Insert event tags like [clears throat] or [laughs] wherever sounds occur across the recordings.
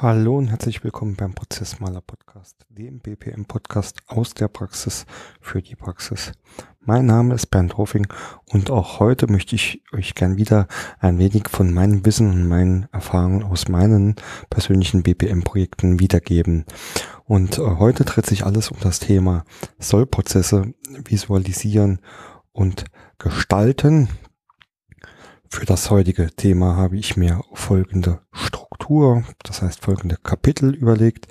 Hallo und herzlich willkommen beim Prozessmaler Podcast, dem BPM Podcast aus der Praxis für die Praxis. Mein Name ist Bernd Hofing und auch heute möchte ich euch gern wieder ein wenig von meinem Wissen und meinen Erfahrungen aus meinen persönlichen BPM Projekten wiedergeben. Und äh, heute dreht sich alles um das Thema Sollprozesse visualisieren und gestalten. Für das heutige Thema habe ich mir folgende Struktur, das heißt folgende Kapitel überlegt.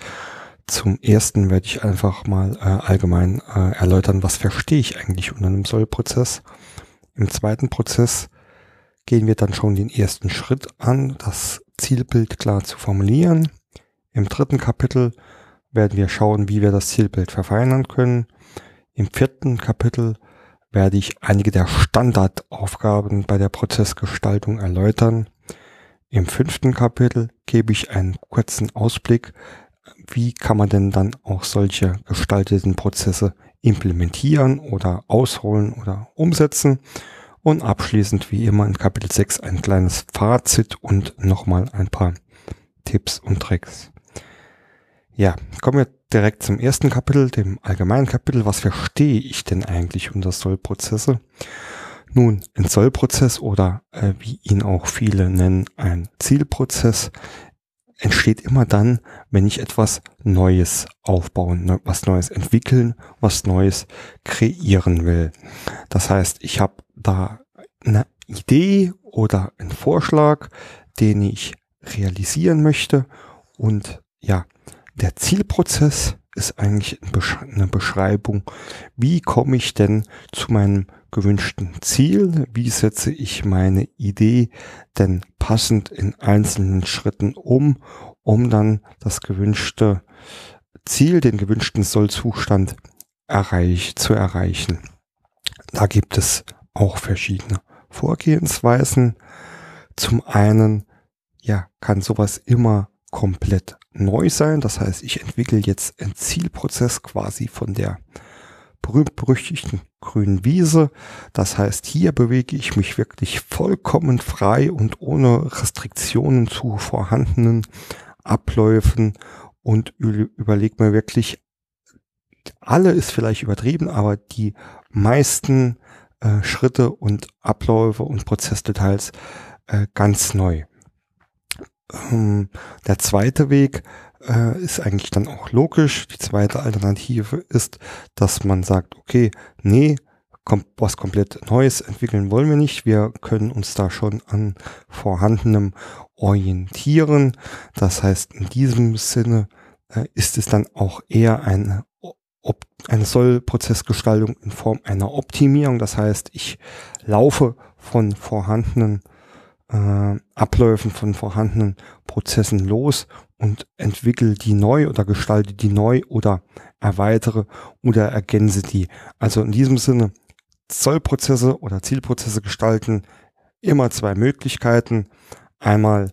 Zum ersten werde ich einfach mal äh, allgemein äh, erläutern, was verstehe ich eigentlich unter einem Sollprozess. Im zweiten Prozess gehen wir dann schon den ersten Schritt an, das Zielbild klar zu formulieren. Im dritten Kapitel werden wir schauen, wie wir das Zielbild verfeinern können. Im vierten Kapitel werde ich einige der Standardaufgaben bei der Prozessgestaltung erläutern. Im fünften Kapitel gebe ich einen kurzen Ausblick, wie kann man denn dann auch solche gestalteten Prozesse implementieren oder ausholen oder umsetzen. Und abschließend wie immer in Kapitel 6 ein kleines Fazit und nochmal ein paar Tipps und Tricks. Ja, kommen wir direkt zum ersten Kapitel, dem allgemeinen Kapitel. Was verstehe ich denn eigentlich unter Sollprozesse? Nun, ein Sollprozess oder äh, wie ihn auch viele nennen, ein Zielprozess entsteht immer dann, wenn ich etwas Neues aufbauen, ne, was Neues entwickeln, was Neues kreieren will. Das heißt, ich habe da eine Idee oder einen Vorschlag, den ich realisieren möchte und ja, der Zielprozess ist eigentlich eine Beschreibung, wie komme ich denn zu meinem gewünschten Ziel, wie setze ich meine Idee denn passend in einzelnen Schritten um, um dann das gewünschte Ziel, den gewünschten Sollzustand erreich, zu erreichen. Da gibt es auch verschiedene Vorgehensweisen. Zum einen, ja, kann sowas immer komplett neu sein. Das heißt, ich entwickle jetzt einen Zielprozess quasi von der berühmt-berüchtigten grünen Wiese. Das heißt, hier bewege ich mich wirklich vollkommen frei und ohne Restriktionen zu vorhandenen Abläufen und überlege mir wirklich, alle ist vielleicht übertrieben, aber die meisten äh, Schritte und Abläufe und Prozessdetails äh, ganz neu. Ähm, der zweite Weg äh, ist eigentlich dann auch logisch. Die zweite Alternative ist, dass man sagt, okay, nee, kom was komplett Neues entwickeln wollen wir nicht. Wir können uns da schon an vorhandenem orientieren. Das heißt, in diesem Sinne äh, ist es dann auch eher eine, ob, eine Sollprozessgestaltung in Form einer Optimierung. Das heißt, ich laufe von vorhandenen äh, Abläufen von vorhandenen Prozessen los und entwickle die neu oder gestalte die neu oder erweitere oder ergänze die. Also in diesem Sinne Zollprozesse oder Zielprozesse gestalten immer zwei Möglichkeiten. Einmal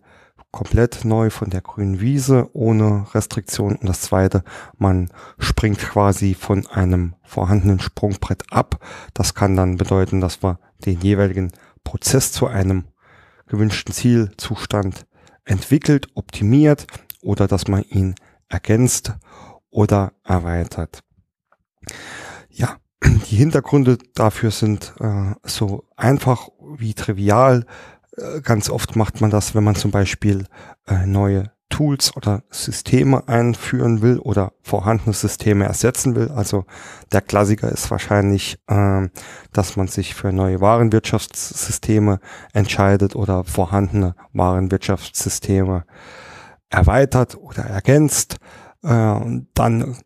komplett neu von der grünen Wiese ohne Restriktion und das zweite, man springt quasi von einem vorhandenen Sprungbrett ab. Das kann dann bedeuten, dass wir den jeweiligen Prozess zu einem gewünschten Zielzustand entwickelt, optimiert oder dass man ihn ergänzt oder erweitert. Ja, [clears throat] die Hintergründe dafür sind äh, so einfach wie trivial. Äh, ganz oft macht man das, wenn man zum Beispiel äh, neue Tools oder Systeme einführen will oder vorhandene Systeme ersetzen will. Also der Klassiker ist wahrscheinlich, äh, dass man sich für neue Warenwirtschaftssysteme entscheidet oder vorhandene Warenwirtschaftssysteme erweitert oder ergänzt. Äh, dann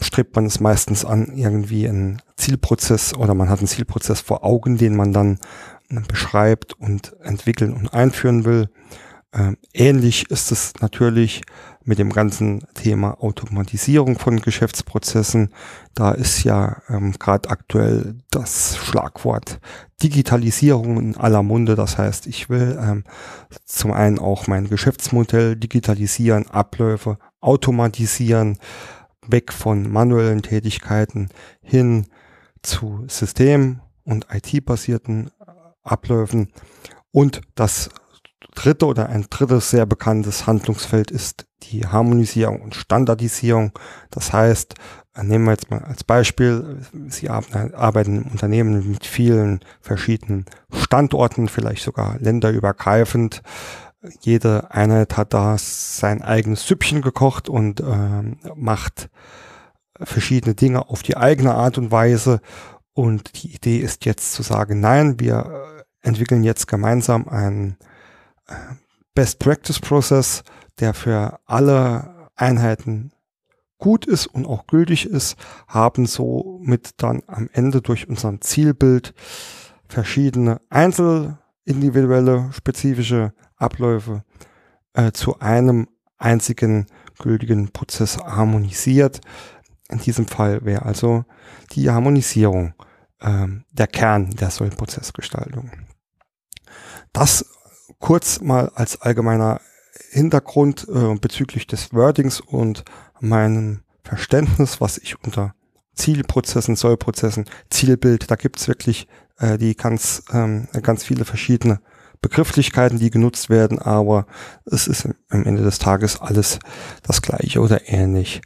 strebt man es meistens an, irgendwie einen Zielprozess oder man hat einen Zielprozess vor Augen, den man dann beschreibt und entwickeln und einführen will. Ähm, ähnlich ist es natürlich mit dem ganzen Thema Automatisierung von Geschäftsprozessen. Da ist ja ähm, gerade aktuell das Schlagwort Digitalisierung in aller Munde. Das heißt, ich will ähm, zum einen auch mein Geschäftsmodell digitalisieren, Abläufe automatisieren, weg von manuellen Tätigkeiten hin zu System- und IT-basierten Abläufen und das dritte oder ein drittes sehr bekanntes Handlungsfeld ist die Harmonisierung und Standardisierung. Das heißt, äh, nehmen wir jetzt mal als Beispiel, Sie arbeiten im Unternehmen mit vielen verschiedenen Standorten, vielleicht sogar länderübergreifend. Jede Einheit hat da sein eigenes Süppchen gekocht und äh, macht verschiedene Dinge auf die eigene Art und Weise. Und die Idee ist jetzt zu sagen, nein, wir äh, entwickeln jetzt gemeinsam einen Best Practice Process, der für alle Einheiten gut ist und auch gültig ist, haben somit dann am Ende durch unseren Zielbild verschiedene einzel individuelle spezifische Abläufe äh, zu einem einzigen gültigen Prozess harmonisiert. In diesem Fall wäre also die Harmonisierung äh, der Kern der Sollprozessgestaltung. Das kurz mal als allgemeiner Hintergrund äh, bezüglich des Wordings und meinem Verständnis, was ich unter Zielprozessen, Sollprozessen, Zielbild, da gibt's wirklich äh, die ganz, ähm, ganz viele verschiedene Begrifflichkeiten, die genutzt werden, aber es ist am Ende des Tages alles das gleiche oder ähnlich.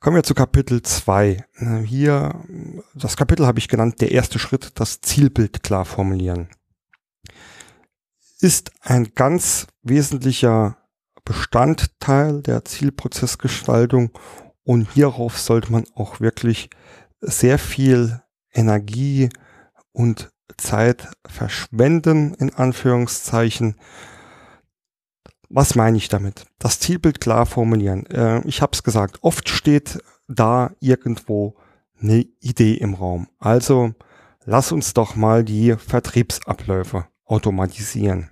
Kommen wir zu Kapitel 2. Äh, hier, das Kapitel habe ich genannt, der erste Schritt, das Zielbild klar formulieren ist ein ganz wesentlicher Bestandteil der Zielprozessgestaltung und hierauf sollte man auch wirklich sehr viel Energie und Zeit verschwenden, in Anführungszeichen. Was meine ich damit? Das Zielbild klar formulieren. Äh, ich habe es gesagt, oft steht da irgendwo eine Idee im Raum. Also lass uns doch mal die Vertriebsabläufe automatisieren.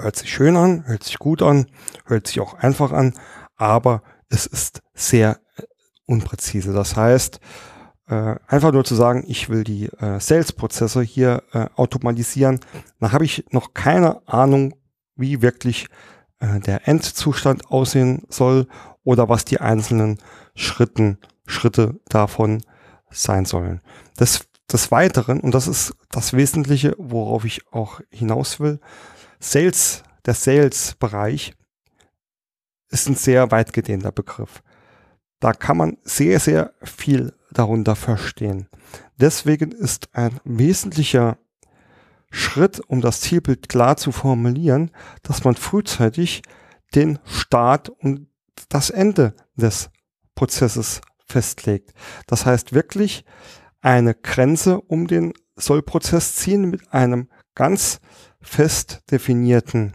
Hört sich schön an, hört sich gut an, hört sich auch einfach an, aber es ist sehr äh, unpräzise. Das heißt, äh, einfach nur zu sagen, ich will die äh, Sales-Prozesse hier äh, automatisieren, dann habe ich noch keine Ahnung, wie wirklich äh, der Endzustand aussehen soll oder was die einzelnen Schritten, Schritte davon sein sollen. Das des Weiteren, und das ist das Wesentliche, worauf ich auch hinaus will, Sales, der Sales-Bereich ist ein sehr weit gedehnter Begriff. Da kann man sehr, sehr viel darunter verstehen. Deswegen ist ein wesentlicher Schritt, um das Zielbild klar zu formulieren, dass man frühzeitig den Start und das Ende des Prozesses festlegt. Das heißt wirklich eine Grenze um den Sollprozess ziehen mit einem ganz fest definierten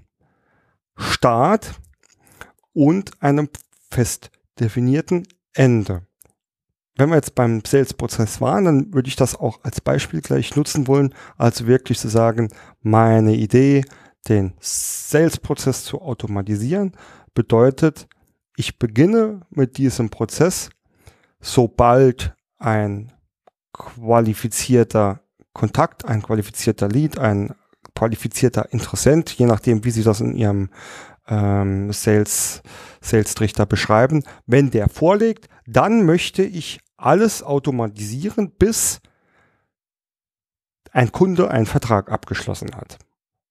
Start und einem fest definierten Ende. Wenn wir jetzt beim Sales-Prozess waren, dann würde ich das auch als Beispiel gleich nutzen wollen, also wirklich zu sagen, meine Idee, den Sales-Prozess zu automatisieren, bedeutet, ich beginne mit diesem Prozess, sobald ein qualifizierter Kontakt, ein qualifizierter Lead, ein qualifizierter Interessent, je nachdem, wie Sie das in Ihrem ähm, Sales, Sales Trichter beschreiben. Wenn der vorlegt, dann möchte ich alles automatisieren, bis ein Kunde einen Vertrag abgeschlossen hat.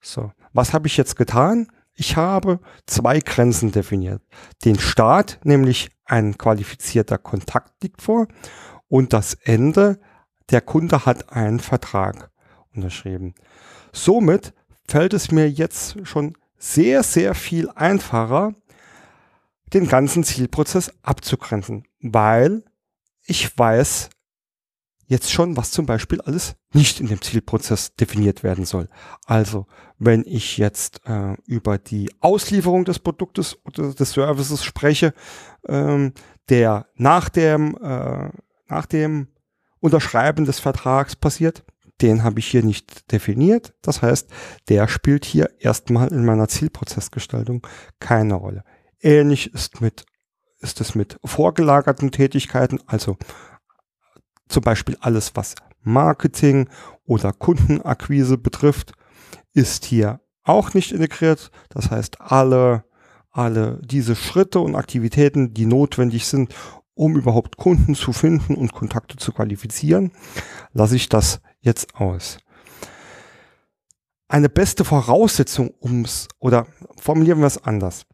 So, was habe ich jetzt getan? Ich habe zwei Grenzen definiert. Den Start, nämlich ein qualifizierter Kontakt liegt vor, und das Ende, der Kunde hat einen Vertrag unterschrieben. Somit fällt es mir jetzt schon sehr, sehr viel einfacher, den ganzen Zielprozess abzugrenzen, weil ich weiß jetzt schon, was zum Beispiel alles nicht in dem Zielprozess definiert werden soll. Also, wenn ich jetzt äh, über die Auslieferung des Produktes oder des Services spreche, ähm, der nach dem, äh, nach dem Unterschreiben des Vertrags passiert. Den habe ich hier nicht definiert. Das heißt, der spielt hier erstmal in meiner Zielprozessgestaltung keine Rolle. Ähnlich ist mit, ist es mit vorgelagerten Tätigkeiten, also zum Beispiel alles, was Marketing oder Kundenakquise betrifft, ist hier auch nicht integriert. Das heißt, alle, alle diese Schritte und Aktivitäten, die notwendig sind, um überhaupt Kunden zu finden und Kontakte zu qualifizieren, lasse ich das jetzt aus. eine beste Voraussetzung, ums, oder formulieren wir es anders,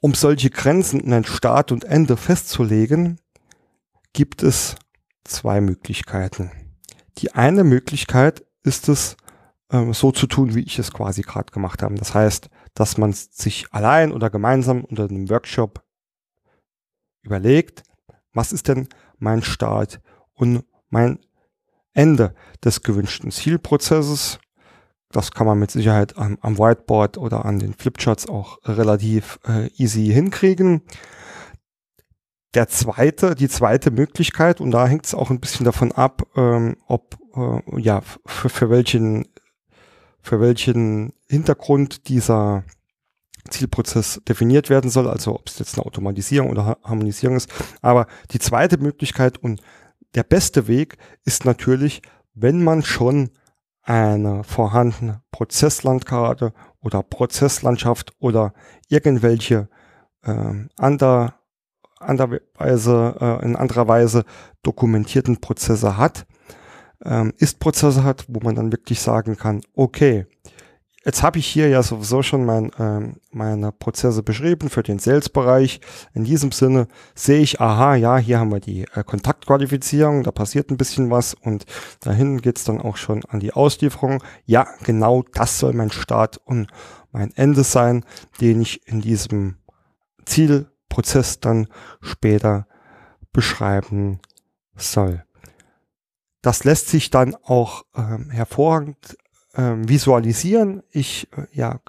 um solche Grenzen in ein Start und Ende festzulegen, gibt es zwei Möglichkeiten. Die eine Möglichkeit ist es, ähm, so zu tun, wie ich es quasi gerade gemacht habe. Das heißt, dass man sich allein oder gemeinsam unter einem Workshop überlegt, was ist denn mein Start und mein Ende des gewünschten Zielprozesses. Das kann man mit Sicherheit am, am Whiteboard oder an den Flipcharts auch relativ äh, easy hinkriegen. Der zweite, die zweite Möglichkeit, und da hängt es auch ein bisschen davon ab, ähm, ob äh, ja für, für welchen für welchen Hintergrund dieser Zielprozess definiert werden soll, also ob es jetzt eine Automatisierung oder Harmonisierung ist. Aber die zweite Möglichkeit und der beste Weg ist natürlich, wenn man schon eine vorhandene Prozesslandkarte oder Prozesslandschaft oder irgendwelche äh, ander, anderweise, äh, in anderer Weise dokumentierten Prozesse hat, ähm, Ist-Prozesse hat, wo man dann wirklich sagen kann, okay, Jetzt habe ich hier ja sowieso schon mein, ähm, meine Prozesse beschrieben für den Sales-Bereich. In diesem Sinne sehe ich, aha, ja, hier haben wir die äh, Kontaktqualifizierung, da passiert ein bisschen was und dahin geht's dann auch schon an die Auslieferung. Ja, genau das soll mein Start und mein Ende sein, den ich in diesem Zielprozess dann später beschreiben soll. Das lässt sich dann auch ähm, hervorragend ähm, visualisieren. Ich äh, ja,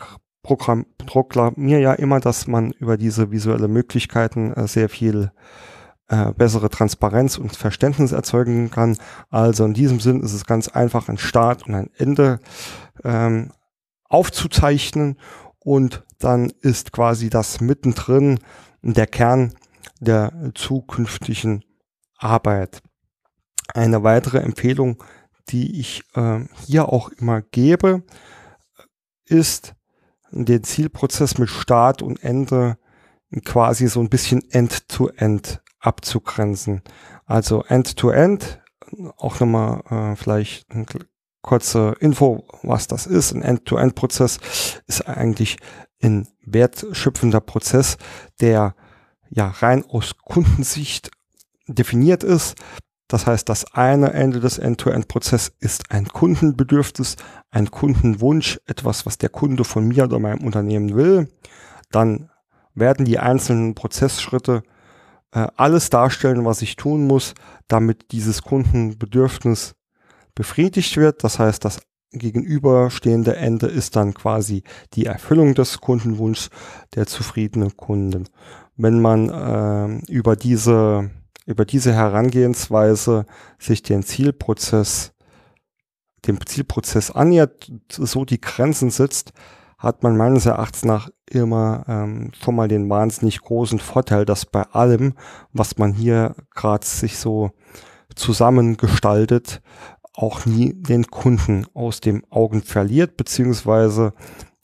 Programm, proklamiere ja immer, dass man über diese visuelle Möglichkeiten äh, sehr viel äh, bessere Transparenz und Verständnis erzeugen kann. Also in diesem Sinn ist es ganz einfach, ein Start und ein Ende ähm, aufzuzeichnen und dann ist quasi das mittendrin der Kern der zukünftigen Arbeit. Eine weitere Empfehlung, die ich äh, hier auch immer gebe, ist den Zielprozess mit Start und Ende quasi so ein bisschen end-to-end -end abzugrenzen. Also end-to-end, -end, auch nochmal äh, vielleicht eine kurze Info, was das ist. Ein End-to-End-Prozess ist eigentlich ein wertschöpfender Prozess, der ja rein aus Kundensicht definiert ist. Das heißt, das eine Ende des End-to-End-Prozesses ist ein Kundenbedürfnis, ein Kundenwunsch, etwas, was der Kunde von mir oder meinem Unternehmen will. Dann werden die einzelnen Prozessschritte äh, alles darstellen, was ich tun muss, damit dieses Kundenbedürfnis befriedigt wird. Das heißt, das gegenüberstehende Ende ist dann quasi die Erfüllung des Kundenwunschs der zufriedenen Kunden. Wenn man äh, über diese über diese Herangehensweise sich den Zielprozess, dem Zielprozess annähert, so die Grenzen setzt, hat man meines Erachtens nach immer ähm, schon mal den wahnsinnig großen Vorteil, dass bei allem, was man hier gerade sich so zusammengestaltet, auch nie den Kunden aus dem Augen verliert, beziehungsweise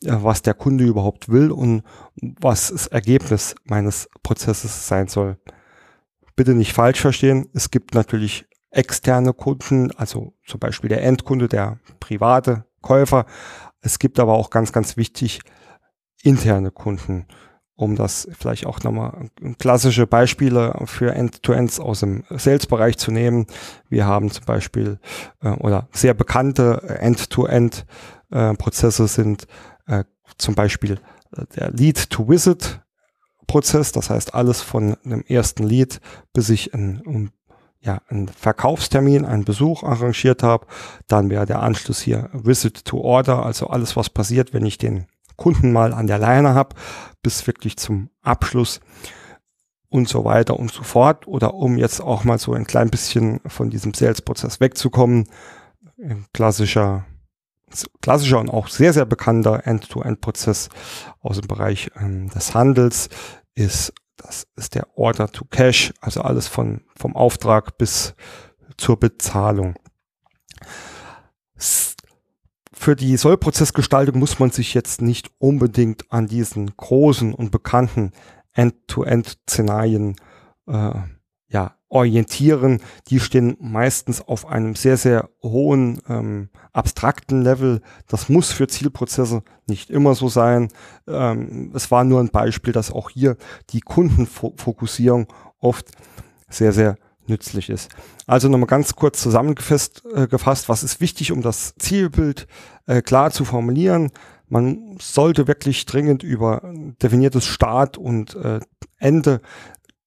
äh, was der Kunde überhaupt will und was das Ergebnis meines Prozesses sein soll bitte nicht falsch verstehen. Es gibt natürlich externe Kunden, also zum Beispiel der Endkunde, der private Käufer. Es gibt aber auch ganz, ganz wichtig interne Kunden, um das vielleicht auch nochmal klassische Beispiele für End-to-Ends aus dem Sales-Bereich zu nehmen. Wir haben zum Beispiel äh, oder sehr bekannte End-to-End-Prozesse äh, sind äh, zum Beispiel äh, der Lead-to-Visit Prozess, das heißt alles von dem ersten Lead, bis ich ein, um, ja, einen Verkaufstermin, einen Besuch arrangiert habe. Dann wäre der Anschluss hier Visit to Order, also alles, was passiert, wenn ich den Kunden mal an der Leine habe, bis wirklich zum Abschluss und so weiter und so fort. Oder um jetzt auch mal so ein klein bisschen von diesem Sales-Prozess wegzukommen, klassischer klassischer und auch sehr, sehr bekannter End-to-End-Prozess aus dem Bereich ähm, des Handels ist, das ist der Order to Cash, also alles von, vom Auftrag bis zur Bezahlung. Für die Sollprozessgestaltung muss man sich jetzt nicht unbedingt an diesen großen und bekannten End-to-End-Szenarien äh, ja, orientieren, die stehen meistens auf einem sehr, sehr hohen ähm, abstrakten Level. Das muss für Zielprozesse nicht immer so sein. Ähm, es war nur ein Beispiel, dass auch hier die Kundenfokussierung oft sehr, sehr nützlich ist. Also nochmal ganz kurz zusammengefasst, äh, gefasst, was ist wichtig, um das Zielbild äh, klar zu formulieren. Man sollte wirklich dringend über definiertes Start und äh, Ende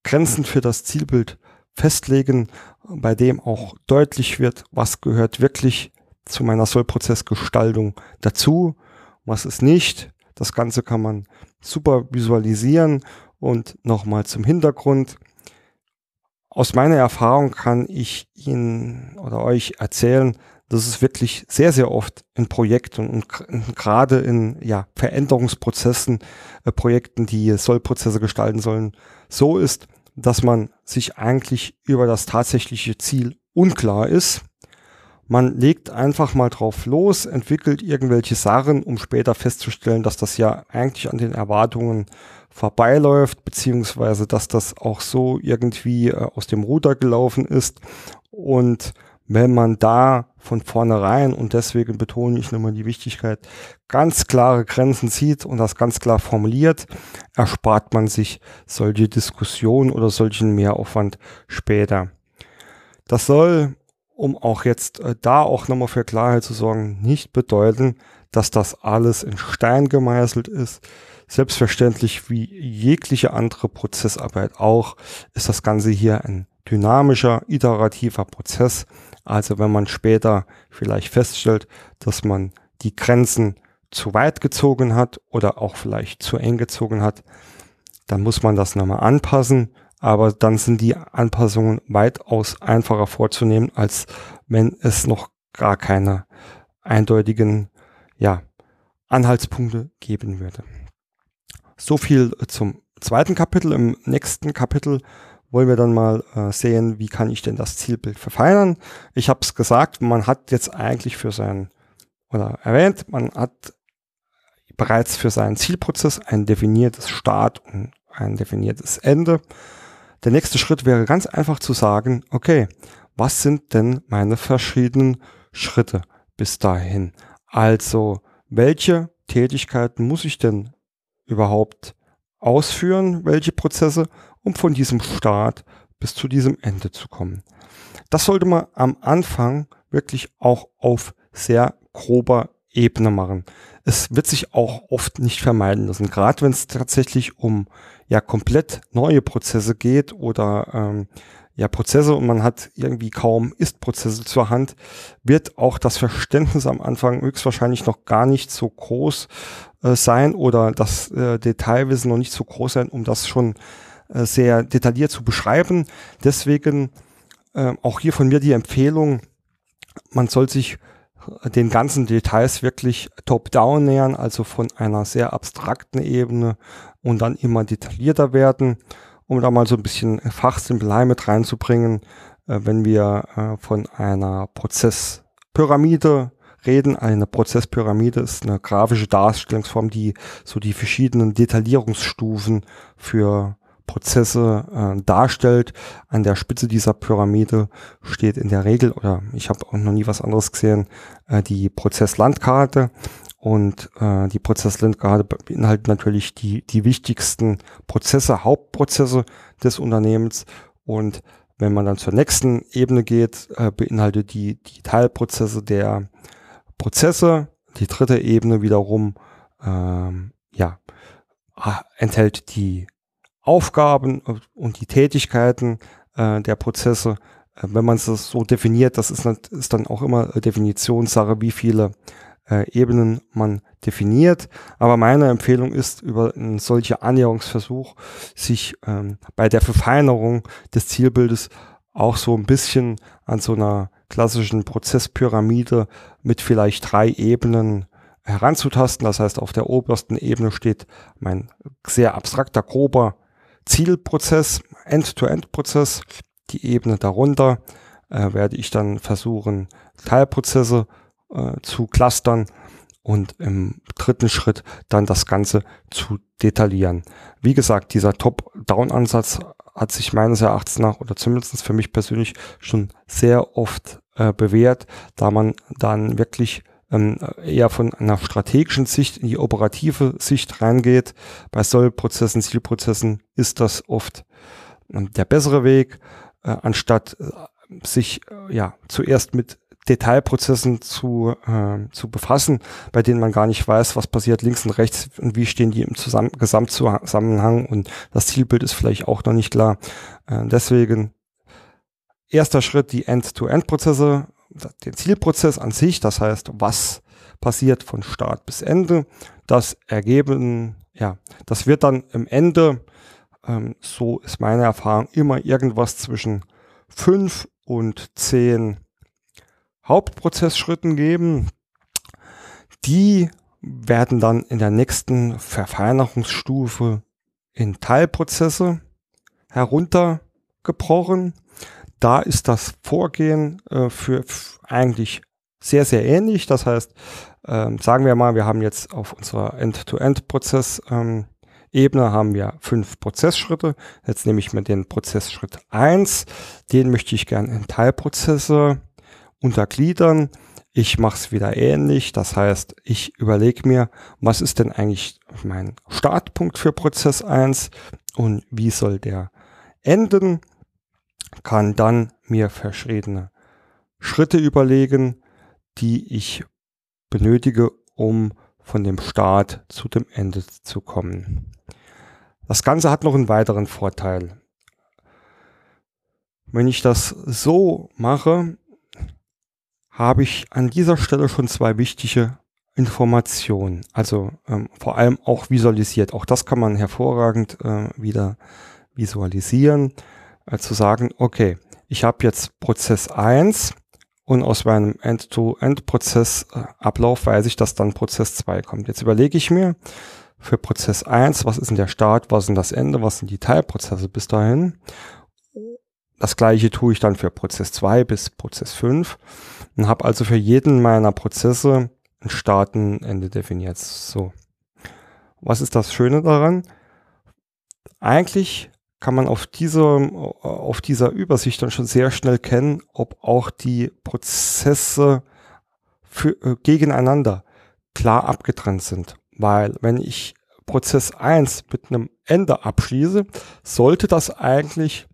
Grenzen für das Zielbild festlegen, bei dem auch deutlich wird, was gehört wirklich zu meiner Sollprozessgestaltung dazu, was ist nicht. Das Ganze kann man super visualisieren und nochmal zum Hintergrund. Aus meiner Erfahrung kann ich Ihnen oder euch erzählen, dass es wirklich sehr, sehr oft in Projekten und gerade in ja, Veränderungsprozessen, äh, Projekten, die Sollprozesse gestalten sollen, so ist, dass man sich eigentlich über das tatsächliche Ziel unklar ist. Man legt einfach mal drauf los, entwickelt irgendwelche Sachen, um später festzustellen, dass das ja eigentlich an den Erwartungen vorbeiläuft, beziehungsweise dass das auch so irgendwie äh, aus dem Ruder gelaufen ist. Und wenn man da von vornherein, und deswegen betone ich nochmal die Wichtigkeit, ganz klare Grenzen zieht und das ganz klar formuliert, erspart man sich solche Diskussionen oder solchen Mehraufwand später. Das soll, um auch jetzt äh, da auch nochmal für Klarheit zu sorgen, nicht bedeuten, dass das alles in Stein gemeißelt ist. Selbstverständlich wie jegliche andere Prozessarbeit auch, ist das Ganze hier ein dynamischer, iterativer Prozess, also wenn man später vielleicht feststellt, dass man die Grenzen zu weit gezogen hat oder auch vielleicht zu eng gezogen hat, dann muss man das nochmal anpassen. Aber dann sind die Anpassungen weitaus einfacher vorzunehmen, als wenn es noch gar keine eindeutigen ja, Anhaltspunkte geben würde. So viel zum zweiten Kapitel. Im nächsten Kapitel wollen wir dann mal äh, sehen, wie kann ich denn das Zielbild verfeinern. Ich habe es gesagt, man hat jetzt eigentlich für sein, oder erwähnt, man hat bereits für seinen Zielprozess ein definiertes Start und ein definiertes Ende. Der nächste Schritt wäre ganz einfach zu sagen, okay, was sind denn meine verschiedenen Schritte bis dahin? Also, welche Tätigkeiten muss ich denn überhaupt ausführen, welche Prozesse um von diesem Start bis zu diesem Ende zu kommen. Das sollte man am Anfang wirklich auch auf sehr grober Ebene machen. Es wird sich auch oft nicht vermeiden lassen, gerade wenn es tatsächlich um ja komplett neue Prozesse geht oder ähm, ja Prozesse und man hat irgendwie kaum Ist-Prozesse zur Hand, wird auch das Verständnis am Anfang höchstwahrscheinlich noch gar nicht so groß äh, sein oder das äh, Detailwissen noch nicht so groß sein, um das schon äh, sehr detailliert zu beschreiben. Deswegen äh, auch hier von mir die Empfehlung, man soll sich äh, den ganzen Details wirklich top-down nähern, also von einer sehr abstrakten Ebene und dann immer detaillierter werden, um da mal so ein bisschen Fachsimpelei mit reinzubringen, äh, wenn wir äh, von einer Prozesspyramide reden. Eine Prozesspyramide ist eine grafische Darstellungsform, die so die verschiedenen Detaillierungsstufen für Prozesse äh, darstellt. An der Spitze dieser Pyramide steht in der Regel, oder ich habe auch noch nie was anderes gesehen, äh, die Prozesslandkarte. Und äh, die Prozesslandkarte beinhaltet natürlich die, die wichtigsten Prozesse, Hauptprozesse des Unternehmens. Und wenn man dann zur nächsten Ebene geht, äh, beinhaltet die, die Teilprozesse der Prozesse. Die dritte Ebene wiederum ähm, ja, enthält die Aufgaben und die Tätigkeiten äh, der Prozesse, äh, wenn man es so definiert, das ist, ist dann auch immer Definitionssache, wie viele äh, Ebenen man definiert. Aber meine Empfehlung ist, über einen solchen Annäherungsversuch sich ähm, bei der Verfeinerung des Zielbildes auch so ein bisschen an so einer klassischen Prozesspyramide mit vielleicht drei Ebenen heranzutasten. Das heißt, auf der obersten Ebene steht mein sehr abstrakter, grober Zielprozess, End-to-End-Prozess. Die Ebene darunter äh, werde ich dann versuchen, Teilprozesse äh, zu clustern und im dritten Schritt dann das Ganze zu detaillieren. Wie gesagt, dieser Top-Down-Ansatz hat sich meines Erachtens nach oder zumindest für mich persönlich schon sehr oft äh, bewährt, da man dann wirklich ähm, eher von einer strategischen Sicht in die operative Sicht reingeht. Bei Sollprozessen, Zielprozessen ist das oft äh, der bessere Weg, äh, anstatt äh, sich äh, ja zuerst mit Detailprozessen zu, äh, zu befassen, bei denen man gar nicht weiß, was passiert links und rechts und wie stehen die im Zusammen Gesamtzusammenhang und das Zielbild ist vielleicht auch noch nicht klar. Äh, deswegen erster Schritt die End-to-End-Prozesse, den Zielprozess an sich, das heißt, was passiert von Start bis Ende, das ergeben, ja, das wird dann im Ende, ähm, so ist meine Erfahrung, immer irgendwas zwischen fünf und zehn Hauptprozessschritten geben. Die werden dann in der nächsten Verfeinerungsstufe in Teilprozesse heruntergebrochen. Da ist das Vorgehen äh, für eigentlich sehr, sehr ähnlich. Das heißt, ähm, sagen wir mal, wir haben jetzt auf unserer End-to-End-Prozess ähm, haben wir fünf Prozessschritte. Jetzt nehme ich mir den Prozessschritt eins. Den möchte ich gerne in Teilprozesse untergliedern. Ich mache es wieder ähnlich. Das heißt, ich überlege mir, was ist denn eigentlich mein Startpunkt für Prozess 1 und wie soll der enden. Kann dann mir verschiedene Schritte überlegen, die ich benötige, um von dem Start zu dem Ende zu kommen. Das Ganze hat noch einen weiteren Vorteil. Wenn ich das so mache, habe ich an dieser Stelle schon zwei wichtige Informationen. Also ähm, vor allem auch visualisiert. Auch das kann man hervorragend äh, wieder visualisieren. Äh, zu sagen, okay, ich habe jetzt Prozess 1 und aus meinem End-to-End-Prozess-Ablauf weiß ich, dass dann Prozess 2 kommt. Jetzt überlege ich mir für Prozess 1, was ist denn der Start, was ist denn das Ende, was sind die Teilprozesse bis dahin. Das gleiche tue ich dann für Prozess 2 bis Prozess 5 und habe also für jeden meiner Prozesse ein Start und Ende definiert. So. Was ist das Schöne daran? Eigentlich kann man auf dieser, auf dieser Übersicht dann schon sehr schnell kennen, ob auch die Prozesse für, äh, gegeneinander klar abgetrennt sind. Weil wenn ich Prozess 1 mit einem Ende abschließe, sollte das eigentlich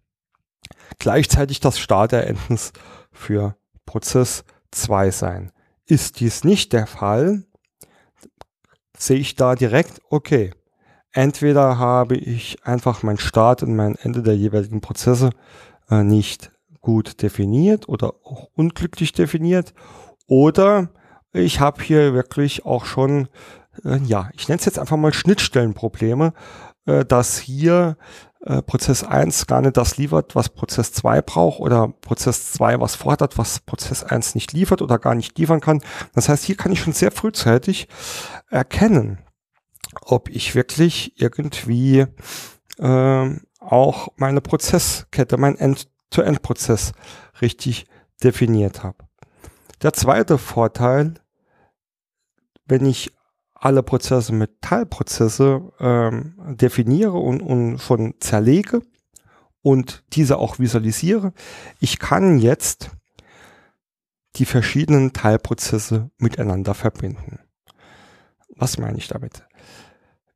gleichzeitig das Startereignis für Prozess 2 sein. Ist dies nicht der Fall, sehe ich da direkt, okay, entweder habe ich einfach mein Start und mein Ende der jeweiligen Prozesse äh, nicht gut definiert oder auch unglücklich definiert oder ich habe hier wirklich auch schon, äh, ja, ich nenne es jetzt einfach mal Schnittstellenprobleme, äh, dass hier äh, Prozess 1 gar nicht das liefert, was Prozess 2 braucht oder Prozess 2 was fordert, was Prozess 1 nicht liefert oder gar nicht liefern kann. Das heißt, hier kann ich schon sehr frühzeitig erkennen, ob ich wirklich irgendwie äh, auch meine Prozesskette, mein End-to-End-Prozess richtig definiert habe. Der zweite Vorteil, wenn ich alle Prozesse mit Teilprozesse ähm, definiere und, und schon zerlege und diese auch visualisiere. Ich kann jetzt die verschiedenen Teilprozesse miteinander verbinden. Was meine ich damit?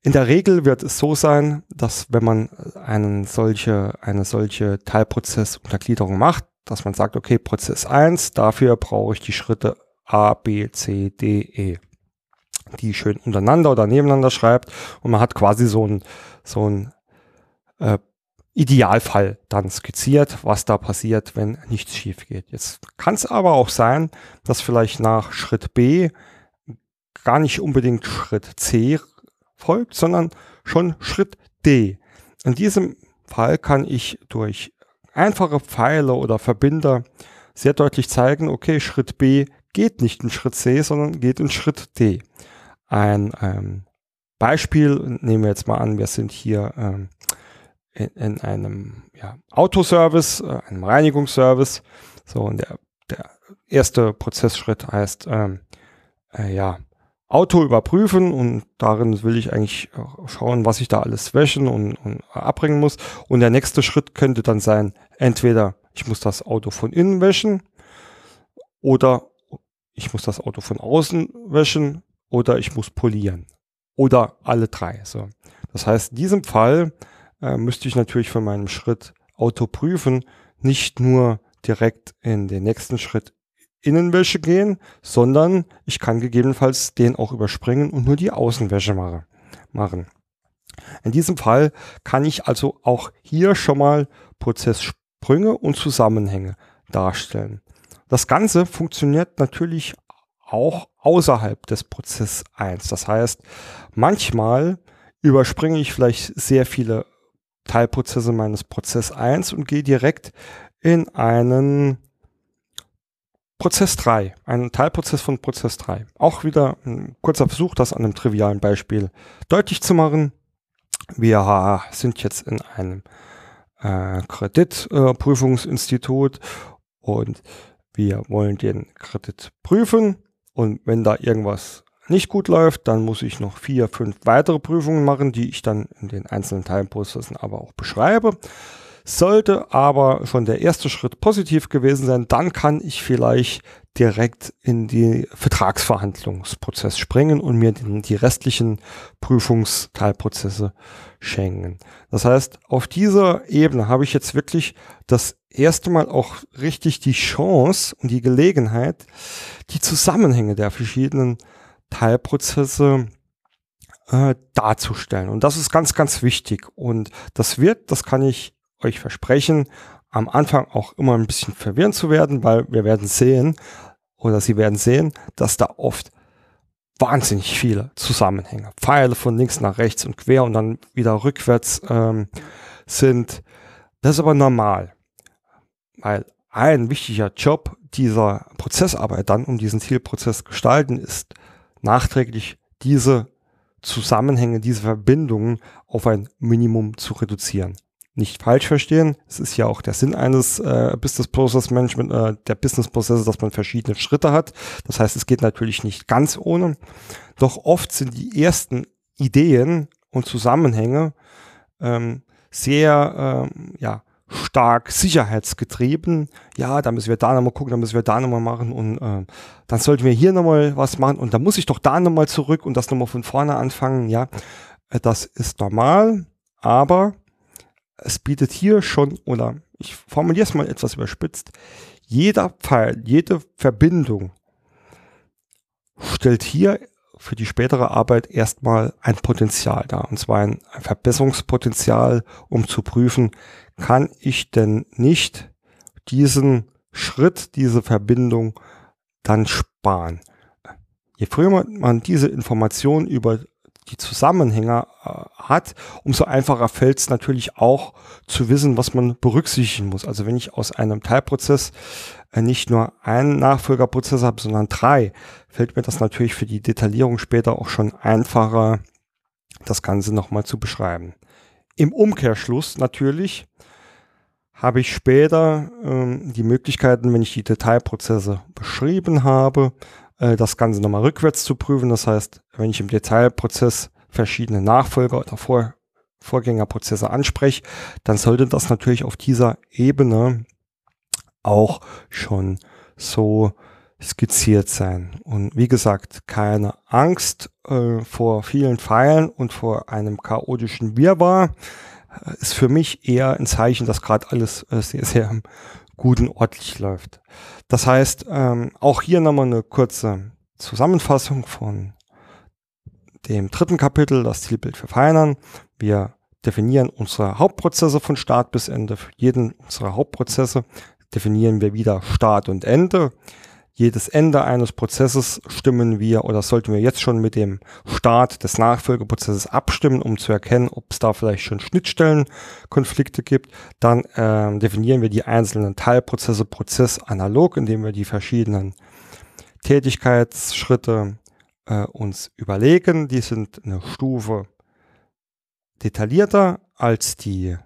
In der Regel wird es so sein, dass wenn man einen solche, eine solche Teilprozessuntergliederung macht, dass man sagt, okay, Prozess 1, dafür brauche ich die Schritte A, B, C, D, E die schön untereinander oder nebeneinander schreibt und man hat quasi so ein, so ein äh, Idealfall dann skizziert, was da passiert, wenn nichts schief geht. Jetzt kann es aber auch sein, dass vielleicht nach Schritt B gar nicht unbedingt Schritt C folgt, sondern schon Schritt D. In diesem Fall kann ich durch einfache Pfeile oder Verbinder sehr deutlich zeigen, okay, Schritt B geht nicht in Schritt C, sondern geht in Schritt D ein ähm, Beispiel, nehmen wir jetzt mal an, wir sind hier ähm, in, in, einem ja, Autoservice, äh, einem Reinigungsservice. So, und der, der erste Prozessschritt heißt, ähm, äh, ja, Auto überprüfen und darin will ich eigentlich schauen, was ich da alles wäschen und, und abbringen muss. Und der nächste Schritt könnte dann sein, entweder ich muss das Auto von innen wäschen oder ich muss das Auto von außen wäschen oder ich muss polieren oder alle drei. So. Das heißt, in diesem Fall äh, müsste ich natürlich von meinem Schritt Auto prüfen nicht nur direkt in den nächsten Schritt Innenwäsche gehen, sondern ich kann gegebenenfalls den auch überspringen und nur die Außenwäsche mache, machen. In diesem Fall kann ich also auch hier schon mal Prozesssprünge und Zusammenhänge darstellen. Das Ganze funktioniert natürlich auch außerhalb des Prozess 1. Das heißt, manchmal überspringe ich vielleicht sehr viele Teilprozesse meines Prozess 1 und gehe direkt in einen Prozess 3, einen Teilprozess von Prozess 3. Auch wieder ein kurzer Versuch, das an einem trivialen Beispiel deutlich zu machen. Wir sind jetzt in einem äh, Kreditprüfungsinstitut äh, und wir wollen den Kredit prüfen und wenn da irgendwas nicht gut läuft, dann muss ich noch vier, fünf weitere Prüfungen machen, die ich dann in den einzelnen Teilprozessen aber auch beschreibe. Sollte aber schon der erste Schritt positiv gewesen sein, dann kann ich vielleicht direkt in die Vertragsverhandlungsprozess springen und mir die, die restlichen Prüfungsteilprozesse schenken. Das heißt, auf dieser Ebene habe ich jetzt wirklich das erste Mal auch richtig die Chance und die Gelegenheit, die Zusammenhänge der verschiedenen Teilprozesse äh, darzustellen. Und das ist ganz, ganz wichtig. Und das wird, das kann ich euch versprechen, am Anfang auch immer ein bisschen verwirrend zu werden, weil wir werden sehen, oder Sie werden sehen, dass da oft wahnsinnig viele Zusammenhänge, Pfeile von links nach rechts und quer und dann wieder rückwärts ähm, sind. Das ist aber normal, weil ein wichtiger Job dieser Prozessarbeit dann, um diesen Zielprozess gestalten, ist nachträglich diese Zusammenhänge, diese Verbindungen auf ein Minimum zu reduzieren nicht falsch verstehen. Es ist ja auch der Sinn eines äh, Business Process Management, äh, der Business Prozesse, dass man verschiedene Schritte hat. Das heißt, es geht natürlich nicht ganz ohne. Doch oft sind die ersten Ideen und Zusammenhänge ähm, sehr ähm, ja, stark sicherheitsgetrieben. Ja, da müssen wir da nochmal gucken, da müssen wir da nochmal machen und äh, dann sollten wir hier nochmal was machen und dann muss ich doch da nochmal zurück und das nochmal von vorne anfangen. Ja, äh, das ist normal, aber es bietet hier schon, oder ich formuliere es mal etwas überspitzt, jeder Pfeil, jede Verbindung stellt hier für die spätere Arbeit erstmal ein Potenzial dar. Und zwar ein Verbesserungspotenzial, um zu prüfen, kann ich denn nicht diesen Schritt, diese Verbindung dann sparen. Je früher man diese Information über die Zusammenhänge äh, hat, umso einfacher fällt es natürlich auch zu wissen, was man berücksichtigen muss. Also wenn ich aus einem Teilprozess äh, nicht nur einen Nachfolgerprozess habe, sondern drei, fällt mir das natürlich für die Detaillierung später auch schon einfacher, das Ganze nochmal zu beschreiben. Im Umkehrschluss natürlich habe ich später ähm, die Möglichkeiten, wenn ich die Detailprozesse beschrieben habe, äh, das Ganze nochmal rückwärts zu prüfen. Das heißt, wenn ich im Detailprozess verschiedene Nachfolger oder Vor Vorgängerprozesse anspreche, dann sollte das natürlich auf dieser Ebene auch schon so skizziert sein. Und wie gesagt, keine Angst äh, vor vielen Pfeilen und vor einem chaotischen Wirrwarr äh, ist für mich eher ein Zeichen, dass gerade alles äh, sehr, sehr gut und ordentlich läuft. Das heißt, ähm, auch hier nochmal eine kurze Zusammenfassung von dem dritten Kapitel, das Zielbild verfeinern. Wir definieren unsere Hauptprozesse von Start bis Ende. Für jeden unserer Hauptprozesse definieren wir wieder Start und Ende jedes Ende eines Prozesses stimmen wir oder sollten wir jetzt schon mit dem Start des Nachfolgeprozesses abstimmen, um zu erkennen, ob es da vielleicht schon Schnittstellenkonflikte gibt. Dann äh, definieren wir die einzelnen Teilprozesse prozessanalog, indem wir die verschiedenen Tätigkeitsschritte äh, uns überlegen. Die sind eine Stufe detaillierter als die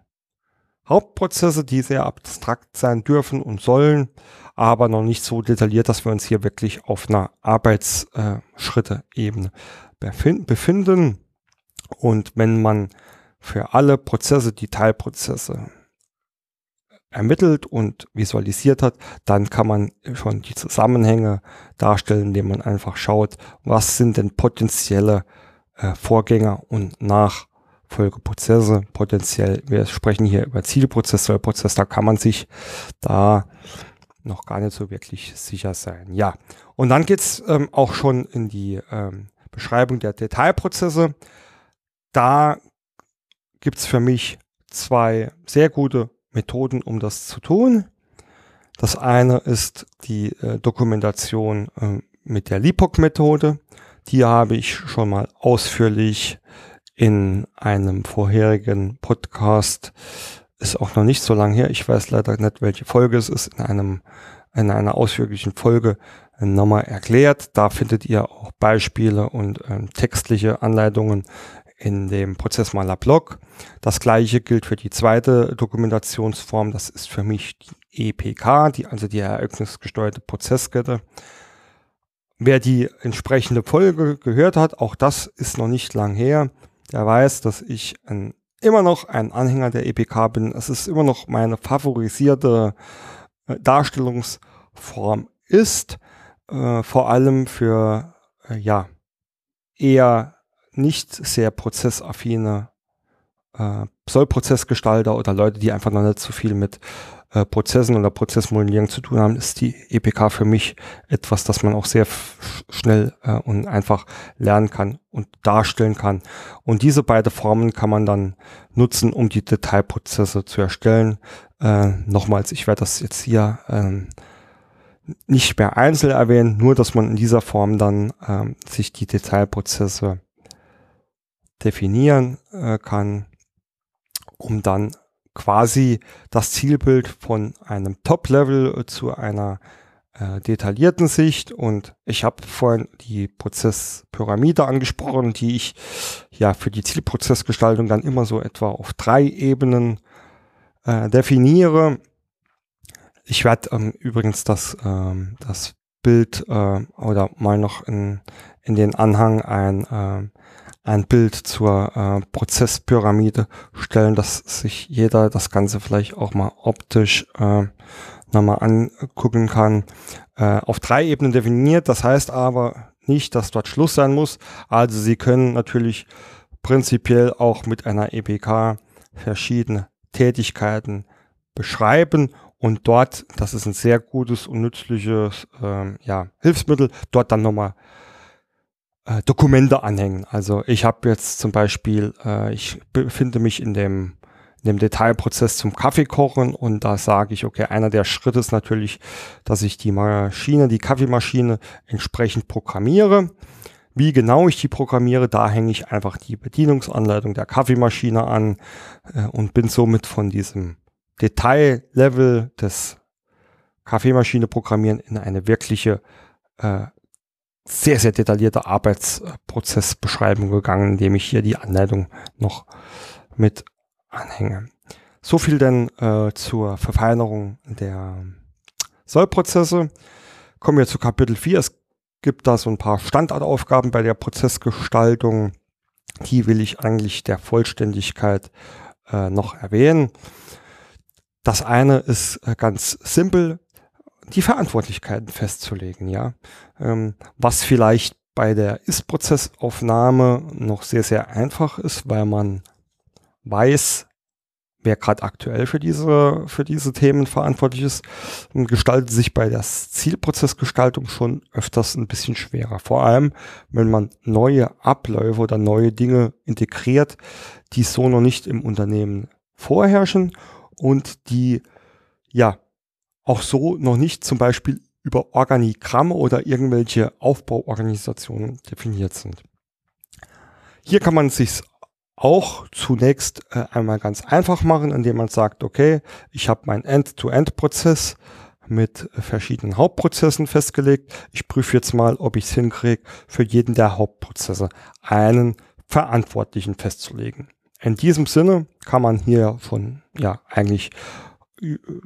Hauptprozesse, die sehr abstrakt sein dürfen und sollen aber noch nicht so detailliert, dass wir uns hier wirklich auf einer Arbeitsschritte-Ebene befinden. Und wenn man für alle Prozesse die Teilprozesse ermittelt und visualisiert hat, dann kann man schon die Zusammenhänge darstellen, indem man einfach schaut, was sind denn potenzielle äh, Vorgänger und Nachfolgeprozesse. Potenziell, wir sprechen hier über Zielprozess, Sollprozess, da kann man sich da noch gar nicht so wirklich sicher sein. Ja, und dann geht's ähm, auch schon in die ähm, Beschreibung der Detailprozesse. Da gibt's für mich zwei sehr gute Methoden, um das zu tun. Das eine ist die äh, Dokumentation äh, mit der LIPOC-Methode. Die habe ich schon mal ausführlich in einem vorherigen Podcast, ist auch noch nicht so lange her, ich weiß leider nicht, welche Folge es ist, in einem in einer ausführlichen Folge äh, nochmal erklärt. Da findet ihr auch Beispiele und ähm, textliche Anleitungen in dem Prozessmaler Blog. Das gleiche gilt für die zweite Dokumentationsform. Das ist für mich die EPK, die, also die ereignisgesteuerte Prozesskette. Wer die entsprechende Folge gehört hat, auch das ist noch nicht lang her, der weiß, dass ich ein, immer noch ein Anhänger der EPK bin. Es ist immer noch meine favorisierte äh, Darstellungsform ist, äh, vor allem für äh, ja eher nicht sehr prozessaffine äh, Sollprozessgestalter oder Leute, die einfach noch nicht so viel mit äh, Prozessen oder Prozessmodellierung zu tun haben, ist die EPK für mich etwas, das man auch sehr schnell äh, und einfach lernen kann und darstellen kann. Und diese beiden Formen kann man dann nutzen, um die Detailprozesse zu erstellen. Äh, nochmals, ich werde das jetzt hier ähm, nicht mehr einzeln erwähnen, nur dass man in dieser Form dann ähm, sich die Detailprozesse definieren äh, kann, um dann quasi das Zielbild von einem Top-Level zu einer äh, detaillierten Sicht. Und ich habe vorhin die Prozesspyramide angesprochen, die ich ja für die Zielprozessgestaltung dann immer so etwa auf drei Ebenen äh, definiere. Ich werde ähm, übrigens das, ähm, das Bild äh, oder mal noch in, in den Anhang ein äh, ein Bild zur äh, Prozesspyramide stellen, dass sich jeder das Ganze vielleicht auch mal optisch äh, nochmal angucken kann. Äh, auf drei Ebenen definiert, das heißt aber nicht, dass dort Schluss sein muss. Also Sie können natürlich prinzipiell auch mit einer EPK verschiedene Tätigkeiten beschreiben und dort, das ist ein sehr gutes und nützliches äh, ja, Hilfsmittel, dort dann nochmal äh, Dokumente anhängen. Also ich habe jetzt zum Beispiel, äh, ich befinde mich in dem, in dem Detailprozess zum Kaffeekochen und da sage ich, okay, einer der Schritte ist natürlich, dass ich die Maschine, die Kaffeemaschine entsprechend programmiere. Wie genau ich die programmiere, da hänge ich einfach die Bedienungsanleitung der Kaffeemaschine an äh, und bin somit von diesem Detaillevel des Kaffeemaschine programmieren in eine wirkliche äh, sehr, sehr detaillierte Arbeitsprozessbeschreibung gegangen, indem ich hier die Anleitung noch mit anhänge. So viel denn äh, zur Verfeinerung der Sollprozesse. Kommen wir zu Kapitel 4. Es gibt da so ein paar Standardaufgaben bei der Prozessgestaltung. Die will ich eigentlich der Vollständigkeit äh, noch erwähnen. Das eine ist äh, ganz simpel die Verantwortlichkeiten festzulegen, ja. Ähm, was vielleicht bei der Ist-Prozessaufnahme noch sehr, sehr einfach ist, weil man weiß, wer gerade aktuell für diese, für diese Themen verantwortlich ist, gestaltet sich bei der Zielprozessgestaltung schon öfters ein bisschen schwerer. Vor allem, wenn man neue Abläufe oder neue Dinge integriert, die so noch nicht im Unternehmen vorherrschen und die, ja, auch so noch nicht zum Beispiel über Organigramme oder irgendwelche Aufbauorganisationen definiert sind. Hier kann man sich auch zunächst äh, einmal ganz einfach machen, indem man sagt, okay, ich habe meinen End-to-End-Prozess mit verschiedenen Hauptprozessen festgelegt. Ich prüfe jetzt mal, ob ich es hinkriege, für jeden der Hauptprozesse einen Verantwortlichen festzulegen. In diesem Sinne kann man hier schon ja eigentlich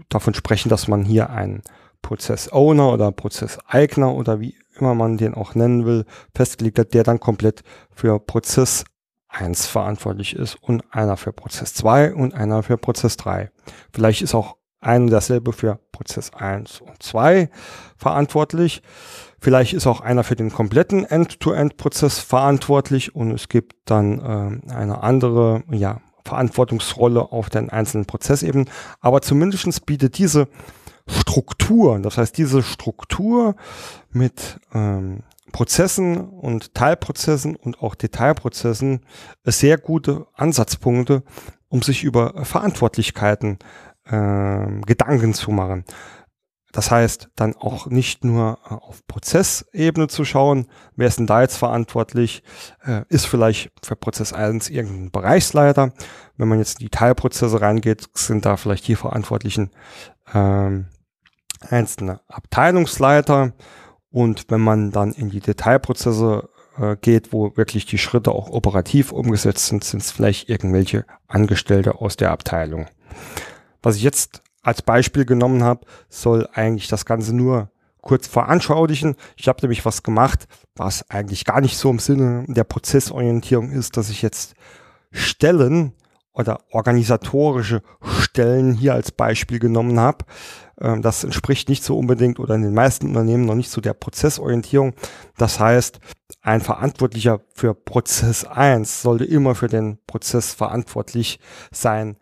davon sprechen, dass man hier einen Prozess-Owner oder Prozesseigner oder wie immer man den auch nennen will, festgelegt hat, der dann komplett für Prozess 1 verantwortlich ist und einer für Prozess 2 und einer für Prozess 3. Vielleicht ist auch ein und dasselbe für Prozess 1 und 2 verantwortlich. Vielleicht ist auch einer für den kompletten End-to-End-Prozess verantwortlich und es gibt dann äh, eine andere ja, Verantwortungsrolle auf den einzelnen Prozessebenen. Aber zumindest bietet diese Struktur, das heißt diese Struktur mit ähm, Prozessen und Teilprozessen und auch Detailprozessen sehr gute Ansatzpunkte, um sich über Verantwortlichkeiten äh, Gedanken zu machen. Das heißt, dann auch nicht nur äh, auf Prozessebene zu schauen, wer ist denn da jetzt verantwortlich, äh, ist vielleicht für Prozess 1 irgendein Bereichsleiter. Wenn man jetzt in die Teilprozesse reingeht, sind da vielleicht die Verantwortlichen ähm, einzelne Abteilungsleiter. Und wenn man dann in die Detailprozesse äh, geht, wo wirklich die Schritte auch operativ umgesetzt sind, sind es vielleicht irgendwelche Angestellte aus der Abteilung. Was ich jetzt als Beispiel genommen habe, soll eigentlich das Ganze nur kurz veranschaulichen. Ich habe nämlich was gemacht, was eigentlich gar nicht so im Sinne der Prozessorientierung ist, dass ich jetzt Stellen oder organisatorische Stellen hier als Beispiel genommen habe. Ähm, das entspricht nicht so unbedingt oder in den meisten Unternehmen noch nicht so der Prozessorientierung. Das heißt, ein Verantwortlicher für Prozess 1 sollte immer für den Prozess verantwortlich sein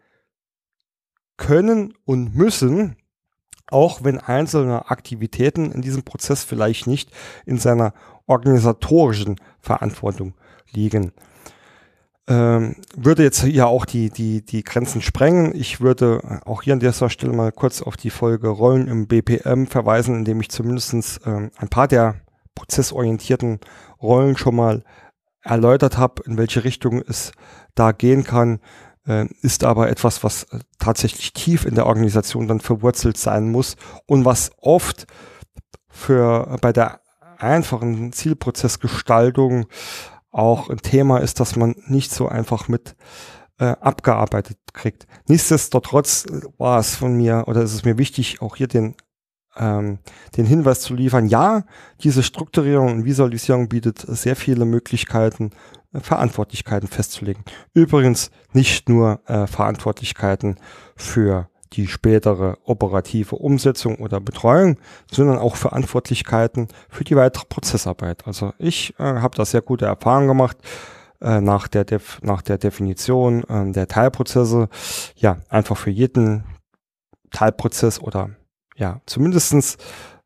können und müssen, auch wenn einzelne Aktivitäten in diesem Prozess vielleicht nicht in seiner organisatorischen Verantwortung liegen. Ähm, würde jetzt hier auch die, die, die Grenzen sprengen. Ich würde auch hier an dieser Stelle mal kurz auf die Folge Rollen im BPM verweisen, indem ich zumindest ähm, ein paar der prozessorientierten Rollen schon mal erläutert habe, in welche Richtung es da gehen kann ist aber etwas, was äh, tatsächlich tief in der Organisation dann verwurzelt sein muss und was oft für äh, bei der einfachen Zielprozessgestaltung auch ein Thema ist, dass man nicht so einfach mit äh, abgearbeitet kriegt. Nichtsdestotrotz war es von mir oder ist es mir wichtig, auch hier den ähm, den Hinweis zu liefern, ja, diese Strukturierung und Visualisierung bietet sehr viele Möglichkeiten, Verantwortlichkeiten festzulegen. Übrigens nicht nur äh, Verantwortlichkeiten für die spätere operative Umsetzung oder Betreuung, sondern auch Verantwortlichkeiten für die weitere Prozessarbeit. Also ich äh, habe da sehr gute Erfahrungen gemacht äh, nach, der Def nach der Definition äh, der Teilprozesse. Ja, einfach für jeden Teilprozess oder ja, zumindestens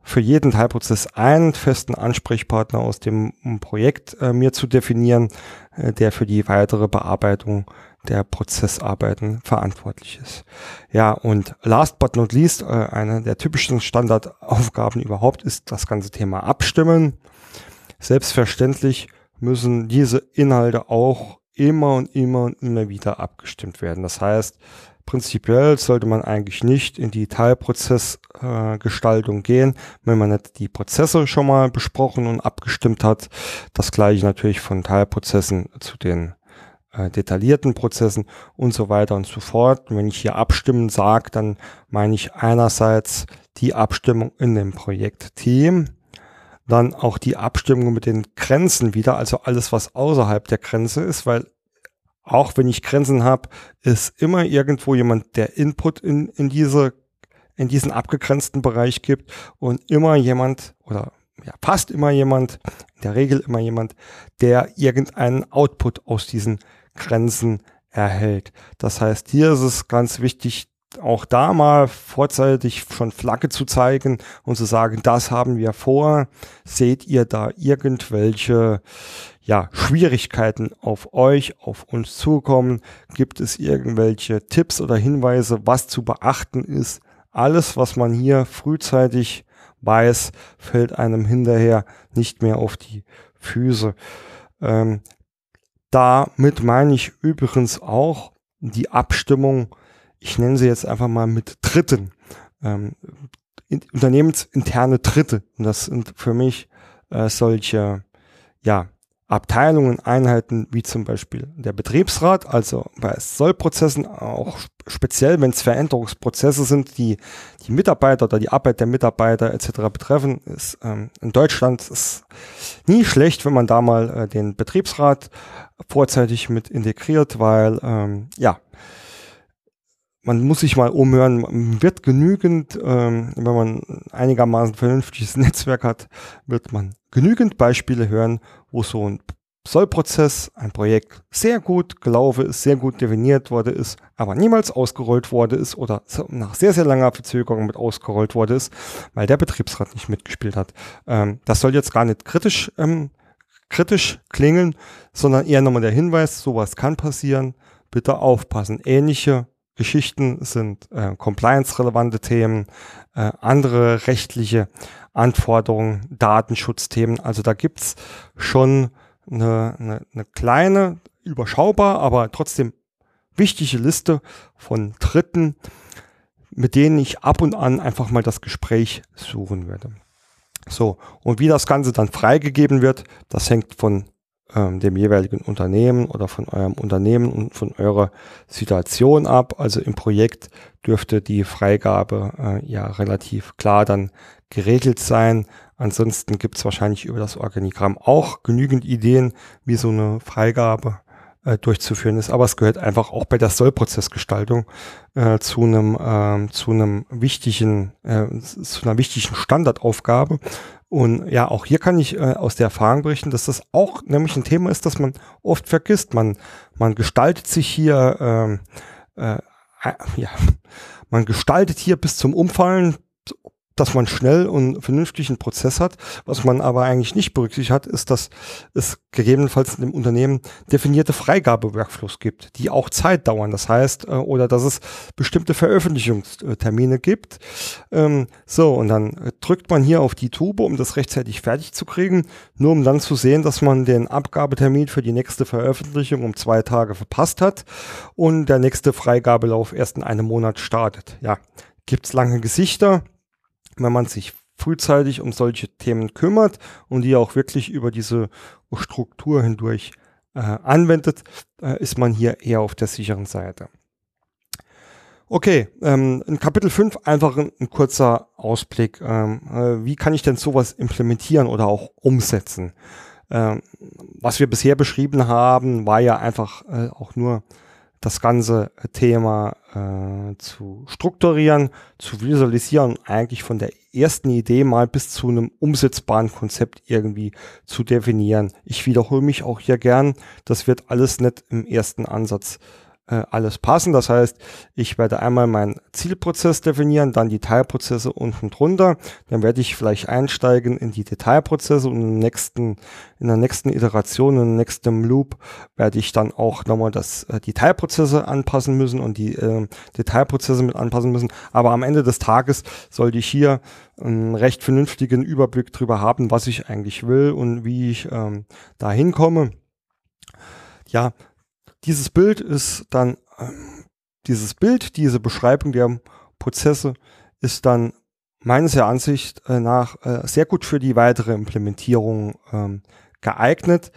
für jeden Teilprozess einen festen Ansprechpartner aus dem Projekt äh, mir zu definieren, äh, der für die weitere Bearbeitung der Prozessarbeiten verantwortlich ist. Ja, und last but not least, äh, eine der typischen Standardaufgaben überhaupt ist das ganze Thema Abstimmen. Selbstverständlich müssen diese Inhalte auch immer und immer und immer wieder abgestimmt werden. Das heißt, Prinzipiell sollte man eigentlich nicht in die Teilprozessgestaltung äh, gehen, wenn man nicht die Prozesse schon mal besprochen und abgestimmt hat. Das gleiche natürlich von Teilprozessen zu den äh, detaillierten Prozessen und so weiter und so fort. Und wenn ich hier abstimmen sage, dann meine ich einerseits die Abstimmung in dem Projektteam, dann auch die Abstimmung mit den Grenzen wieder, also alles, was außerhalb der Grenze ist, weil auch wenn ich Grenzen habe, ist immer irgendwo jemand, der Input in, in diese in diesen abgegrenzten Bereich gibt und immer jemand oder ja, fast immer jemand, in der Regel immer jemand, der irgendeinen Output aus diesen Grenzen erhält. Das heißt, hier ist es ganz wichtig, auch da mal vorzeitig schon Flagge zu zeigen und zu sagen, das haben wir vor. Seht ihr da irgendwelche ja, Schwierigkeiten auf euch, auf uns zukommen? Gibt es irgendwelche Tipps oder Hinweise, was zu beachten ist? Alles, was man hier frühzeitig weiß, fällt einem hinterher nicht mehr auf die Füße. Ähm, damit meine ich übrigens auch die Abstimmung, ich nenne sie jetzt einfach mal mit Dritten, ähm, unternehmensinterne Dritte. Und das sind für mich äh, solche ja, Abteilungen, Einheiten wie zum Beispiel der Betriebsrat, also bei Sollprozessen auch speziell, wenn es Veränderungsprozesse sind, die die Mitarbeiter oder die Arbeit der Mitarbeiter etc. betreffen, ist ähm, in Deutschland ist nie schlecht, wenn man da mal äh, den Betriebsrat vorzeitig mit integriert, weil ähm, ja man muss sich mal umhören, man wird genügend, ähm, wenn man einigermaßen vernünftiges [laughs] Netzwerk hat, wird man genügend Beispiele hören, wo so ein Sollprozess, ein Projekt sehr gut gelaufen ist, sehr gut definiert wurde ist, aber niemals ausgerollt wurde ist oder nach sehr, sehr langer Verzögerung mit ausgerollt wurde ist, weil der Betriebsrat nicht mitgespielt hat. Ähm, das soll jetzt gar nicht kritisch, ähm, kritisch klingen, sondern eher nochmal der Hinweis, sowas kann passieren, bitte aufpassen. Ähnliche Geschichten sind äh, compliance-relevante Themen, äh, andere rechtliche Anforderungen, Datenschutzthemen. Also da gibt's schon eine, eine, eine kleine, überschaubar, aber trotzdem wichtige Liste von Dritten, mit denen ich ab und an einfach mal das Gespräch suchen werde. So, und wie das Ganze dann freigegeben wird, das hängt von ähm, dem jeweiligen Unternehmen oder von eurem Unternehmen und von eurer Situation ab. Also im Projekt dürfte die Freigabe äh, ja relativ klar dann geregelt sein. Ansonsten gibt es wahrscheinlich über das Organigramm auch genügend Ideen, wie so eine Freigabe äh, durchzuführen ist. Aber es gehört einfach auch bei der Sollprozessgestaltung äh, zu einem äh, zu einem wichtigen äh, zu einer wichtigen Standardaufgabe. Und ja, auch hier kann ich äh, aus der Erfahrung berichten, dass das auch nämlich ein Thema ist, das man oft vergisst. Man man gestaltet sich hier ähm, äh, ja, [laughs] man gestaltet hier bis zum Umfallen dass man schnell und vernünftig einen Prozess hat. Was man aber eigentlich nicht berücksichtigt hat, ist, dass es gegebenenfalls in dem Unternehmen definierte Freigabe-Workflows gibt, die auch Zeit dauern. Das heißt, äh, oder dass es bestimmte Veröffentlichungstermine gibt. Ähm, so, und dann drückt man hier auf die Tube, um das rechtzeitig fertig zu kriegen, nur um dann zu sehen, dass man den Abgabetermin für die nächste Veröffentlichung um zwei Tage verpasst hat und der nächste Freigabelauf erst in einem Monat startet. Ja, gibt's lange Gesichter wenn man sich frühzeitig um solche Themen kümmert und die auch wirklich über diese Struktur hindurch äh, anwendet, äh, ist man hier eher auf der sicheren Seite. Okay, ähm, in Kapitel 5 einfach ein, ein kurzer Ausblick. Ähm, äh, wie kann ich denn sowas implementieren oder auch umsetzen? Ähm, was wir bisher beschrieben haben, war ja einfach äh, auch nur das ganze Thema äh, zu strukturieren, zu visualisieren, eigentlich von der ersten Idee mal bis zu einem umsetzbaren Konzept irgendwie zu definieren. Ich wiederhole mich auch hier gern, das wird alles nicht im ersten Ansatz äh, alles passen. Das heißt, ich werde einmal meinen Zielprozess definieren, dann die Teilprozesse unten drunter. Dann werde ich vielleicht einsteigen in die Detailprozesse und im nächsten, in der nächsten Iteration, im nächsten Loop werde ich dann auch nochmal das, äh, die Teilprozesse anpassen müssen und die äh, Detailprozesse mit anpassen müssen. Aber am Ende des Tages sollte ich hier einen recht vernünftigen Überblick darüber haben, was ich eigentlich will und wie ich ähm, da hinkomme. Ja, dieses Bild ist dann, dieses Bild, diese Beschreibung der Prozesse ist dann meines Erachtens äh, nach äh, sehr gut für die weitere Implementierung ähm, geeignet.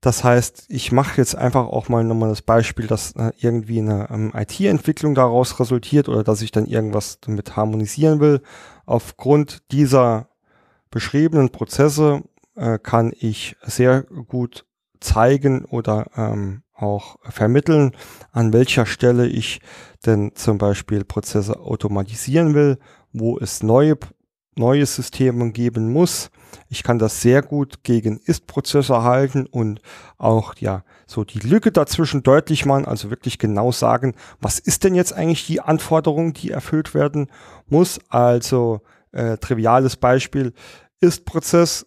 Das heißt, ich mache jetzt einfach auch mal nochmal das Beispiel, dass äh, irgendwie eine ähm, IT-Entwicklung daraus resultiert oder dass ich dann irgendwas damit harmonisieren will. Aufgrund dieser beschriebenen Prozesse kann ich sehr gut zeigen oder ähm, auch vermitteln, an welcher Stelle ich denn zum Beispiel Prozesse automatisieren will, wo es neue, neue Systeme geben muss. Ich kann das sehr gut gegen Ist-Prozesse halten und auch, ja, so die Lücke dazwischen deutlich machen, also wirklich genau sagen, was ist denn jetzt eigentlich die Anforderung, die erfüllt werden muss. Also, äh, triviales Beispiel, Ist-Prozess,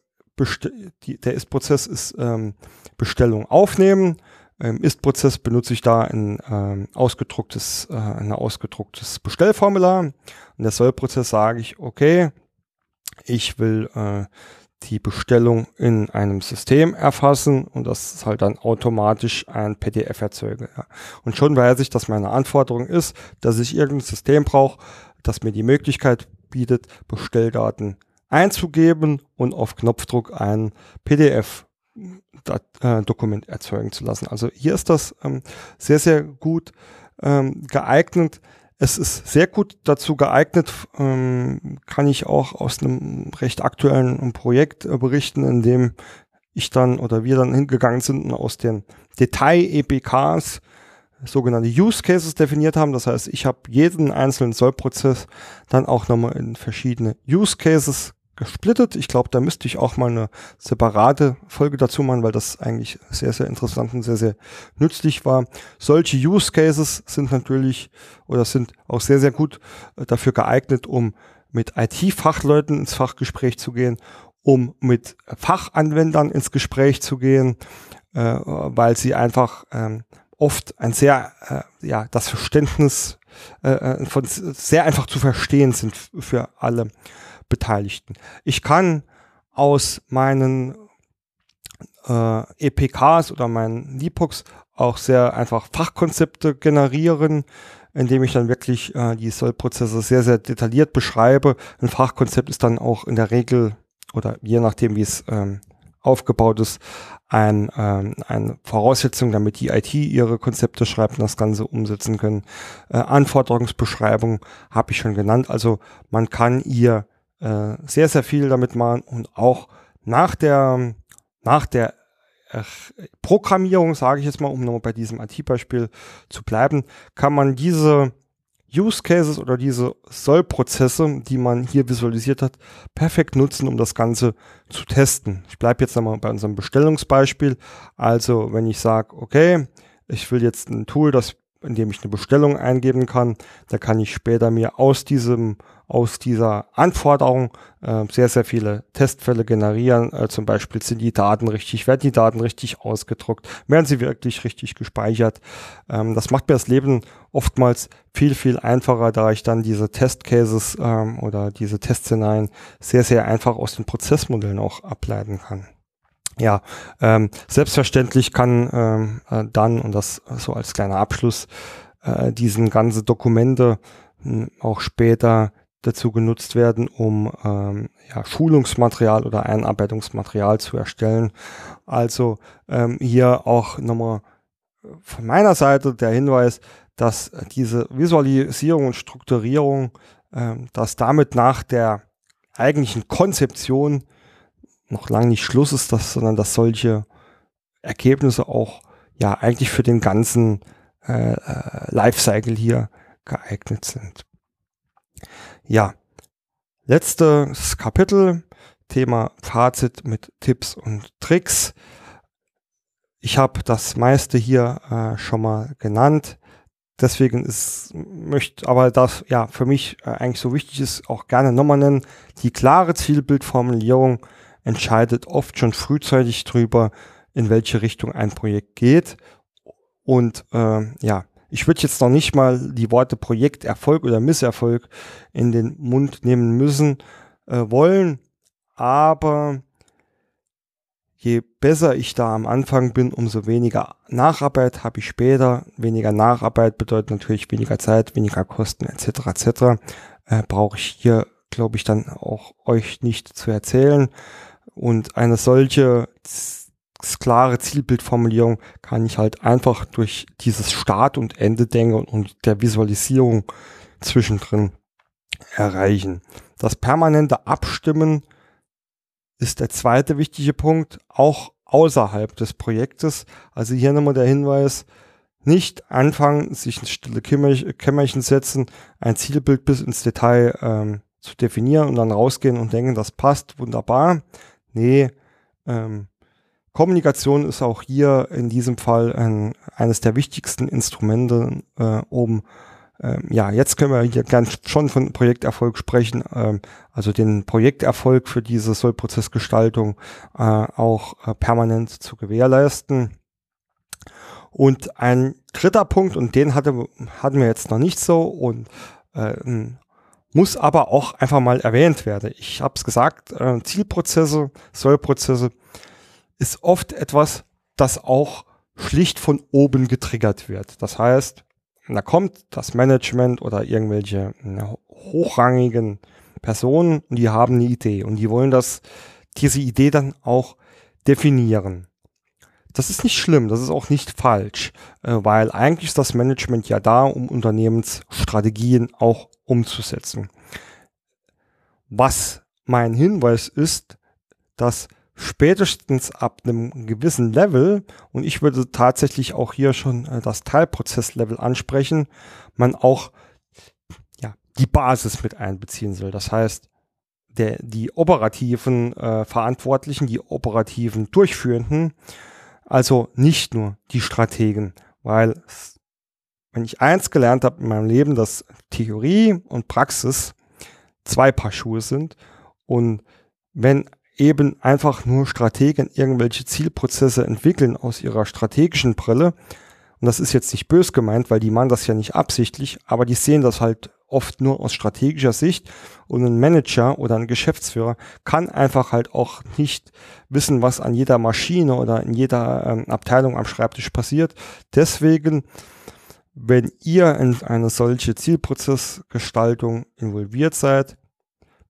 der Ist-Prozess ist ähm, Bestellung aufnehmen, im Ist-Prozess benutze ich da ein ähm, ausgedrucktes, äh, ein ausgedrucktes Bestellformular. Und der Soll-Prozess sage ich, okay, ich will äh, die Bestellung in einem System erfassen und das ist halt dann automatisch ein PDF erzeuge. Ja. Und schon weiß ich, dass meine Anforderung ist, dass ich irgendein System brauche, das mir die Möglichkeit bietet, Bestelldaten einzugeben und auf Knopfdruck ein PDF äh, Dokument erzeugen zu lassen. Also hier ist das ähm, sehr, sehr gut ähm, geeignet. Es ist sehr gut dazu geeignet, ähm, kann ich auch aus einem recht aktuellen Projekt äh, berichten, in dem ich dann oder wir dann hingegangen sind und aus den Detail-EPKs sogenannte Use Cases definiert haben. Das heißt, ich habe jeden einzelnen Sollprozess dann auch nochmal in verschiedene Use Cases gesplittet. Ich glaube, da müsste ich auch mal eine separate Folge dazu machen, weil das eigentlich sehr, sehr interessant und sehr, sehr nützlich war. Solche Use Cases sind natürlich oder sind auch sehr, sehr gut äh, dafür geeignet, um mit IT-Fachleuten ins Fachgespräch zu gehen, um mit Fachanwendern ins Gespräch zu gehen, äh, weil sie einfach ähm, oft ein sehr, äh, ja, das Verständnis äh, äh von sehr einfach zu verstehen sind für alle Beteiligten. Ich kann aus meinen äh, EPKs oder meinen LIPOX auch sehr einfach Fachkonzepte generieren, indem ich dann wirklich äh, die Sollprozesse sehr, sehr detailliert beschreibe. Ein Fachkonzept ist dann auch in der Regel oder je nachdem, wie es ähm, aufgebaut ist, ein, ähm, eine Voraussetzung, damit die IT ihre Konzepte schreibt und das Ganze umsetzen können. Äh, Anforderungsbeschreibung habe ich schon genannt. Also man kann ihr äh, sehr, sehr viel damit machen und auch nach der, nach der äh, Programmierung, sage ich jetzt mal, um nochmal bei diesem IT-Beispiel zu bleiben, kann man diese Use Cases oder diese Sollprozesse, die man hier visualisiert hat, perfekt nutzen, um das Ganze zu testen. Ich bleibe jetzt nochmal bei unserem Bestellungsbeispiel. Also wenn ich sage, okay, ich will jetzt ein Tool, das in dem ich eine Bestellung eingeben kann. Da kann ich später mir aus diesem, aus dieser Anforderung äh, sehr, sehr viele Testfälle generieren. Äh, zum Beispiel sind die Daten richtig, werden die Daten richtig ausgedruckt, werden sie wirklich richtig gespeichert. Ähm, das macht mir das Leben oftmals viel, viel einfacher, da ich dann diese Testcases ähm, oder diese Testszenarien sehr, sehr einfach aus den Prozessmodellen auch ableiten kann ja, ähm, selbstverständlich kann ähm, äh, dann, und das so als kleiner Abschluss, äh, diesen ganze Dokumente äh, auch später dazu genutzt werden, um ähm, ja, Schulungsmaterial oder Einarbeitungsmaterial zu erstellen. Also ähm, hier auch nochmal von meiner Seite der Hinweis, dass diese Visualisierung und Strukturierung, ähm, dass damit nach der eigentlichen Konzeption noch lange nicht Schluss ist, dass, sondern dass solche Ergebnisse auch ja eigentlich für den ganzen äh, äh, Lifecycle hier geeignet sind. Ja, letztes Kapitel, Thema Fazit mit Tipps und Tricks. Ich habe das meiste hier äh, schon mal genannt. Deswegen ist, möchte aber das ja für mich äh, eigentlich so wichtig ist, auch gerne nochmal nennen, die klare Zielbildformulierung entscheidet oft schon frühzeitig drüber, in welche Richtung ein Projekt geht. Und äh, ja, ich würde jetzt noch nicht mal die Worte Projekterfolg oder Misserfolg in den Mund nehmen müssen äh, wollen, aber je besser ich da am Anfang bin, umso weniger Nacharbeit habe ich später. Weniger Nacharbeit bedeutet natürlich weniger Zeit, weniger Kosten etc. etc. Äh, Brauche ich hier, glaube ich, dann auch euch nicht zu erzählen. Und eine solche klare Zielbildformulierung kann ich halt einfach durch dieses Start- und Ende-Denken und der Visualisierung zwischendrin erreichen. Das permanente Abstimmen ist der zweite wichtige Punkt, auch außerhalb des Projektes. Also hier nochmal der Hinweis, nicht anfangen, sich ein stille Kämmerchen setzen, ein Zielbild bis ins Detail ähm, zu definieren und dann rausgehen und denken, das passt wunderbar. Nee, ähm, Kommunikation ist auch hier in diesem Fall ein, eines der wichtigsten Instrumente, äh, um ähm, ja, jetzt können wir hier ganz schon von Projekterfolg sprechen, ähm, also den Projekterfolg für diese Sollprozessgestaltung äh, auch äh, permanent zu gewährleisten. Und ein dritter Punkt, und den hatte, hatten wir jetzt noch nicht so, und äh, muss aber auch einfach mal erwähnt werden. Ich habe es gesagt, äh, Zielprozesse, Sollprozesse ist oft etwas, das auch schlicht von oben getriggert wird. Das heißt, da kommt das Management oder irgendwelche na, hochrangigen Personen und die haben eine Idee und die wollen das, diese Idee dann auch definieren. Das ist nicht schlimm, das ist auch nicht falsch, äh, weil eigentlich ist das Management ja da, um Unternehmensstrategien auch umzusetzen. Was mein Hinweis ist, dass spätestens ab einem gewissen Level, und ich würde tatsächlich auch hier schon äh, das Teilprozesslevel ansprechen, man auch ja, die Basis mit einbeziehen soll. Das heißt, der, die operativen äh, Verantwortlichen, die operativen Durchführenden, also nicht nur die Strategen, weil wenn ich eins gelernt habe in meinem Leben, dass Theorie und Praxis zwei Paar Schuhe sind und wenn eben einfach nur Strategen irgendwelche Zielprozesse entwickeln aus ihrer strategischen Brille, und das ist jetzt nicht bös gemeint, weil die machen das ja nicht absichtlich, aber die sehen das halt oft nur aus strategischer Sicht und ein Manager oder ein Geschäftsführer kann einfach halt auch nicht wissen, was an jeder Maschine oder in jeder ähm, Abteilung am Schreibtisch passiert. Deswegen, wenn ihr in eine solche Zielprozessgestaltung involviert seid,